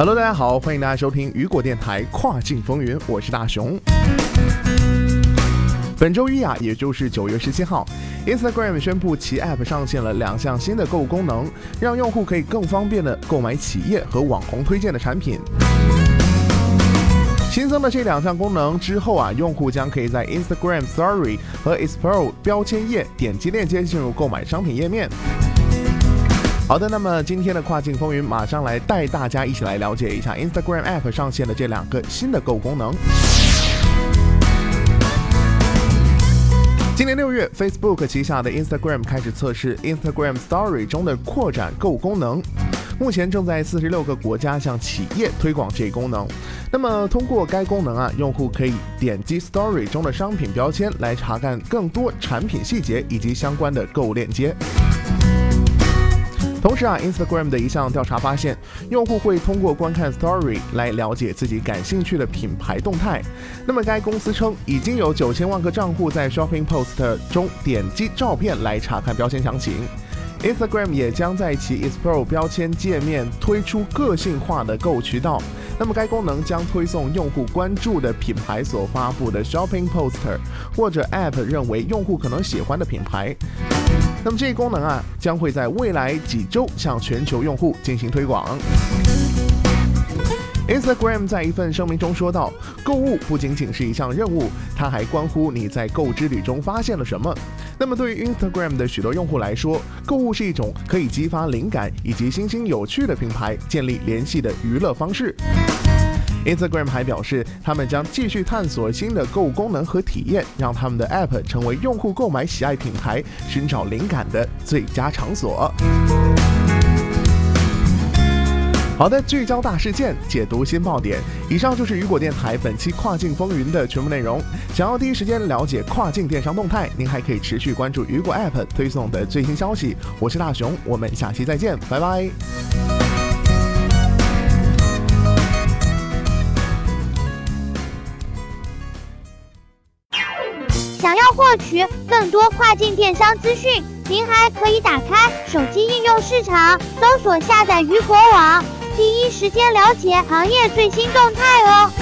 Hello，大家好，欢迎大家收听雨果电台跨境风云，我是大熊。本周一啊，也就是九月十七号，Instagram 宣布其 App 上线了两项新的购物功能，让用户可以更方便的购买企业和网红推荐的产品。新增的这两项功能之后啊，用户将可以在 Instagram Story 和 Explore 标签页点击链接进入购买商品页面。好的，那么今天的跨境风云，马上来带大家一起来了解一下 Instagram App 上线的这两个新的购物功能。今年六月，Facebook 旗下的 Instagram 开始测试 Instagram Story 中的扩展购物功能，目前正在四十六个国家向企业推广这一功能。那么通过该功能啊，用户可以点击 Story 中的商品标签来查看更多产品细节以及相关的购物链接。同时啊，Instagram 的一项调查发现，用户会通过观看 Story 来了解自己感兴趣的品牌动态。那么该公司称，已经有九千万个账户在 Shopping Post 中点击照片来查看标签详情。Instagram 也将在其 Explore 标签界面推出个性化的购物渠道。那么该功能将推送用户关注的品牌所发布的 Shopping Poster 或者 App 认为用户可能喜欢的品牌。那么这一功能啊，将会在未来几周向全球用户进行推广。Instagram 在一份声明中说道：“购物不仅仅是一项任务，它还关乎你在购物之旅中发现了什么。”那么对于 Instagram 的许多用户来说，购物是一种可以激发灵感以及新兴有趣的品牌建立联系的娱乐方式。Instagram 还表示，他们将继续探索新的购物功能和体验，让他们的 App 成为用户购买喜爱品牌、寻找灵感的最佳场所。好的，聚焦大事件，解读新爆点。以上就是雨果电台本期跨境风云的全部内容。想要第一时间了解跨境电商动态，您还可以持续关注雨果 App 推送的最新消息。我是大熊，我们下期再见，拜拜。想要获取更多跨境电商资讯，您还可以打开手机应用市场，搜索下载雨果网，第一时间了解行业最新动态哦。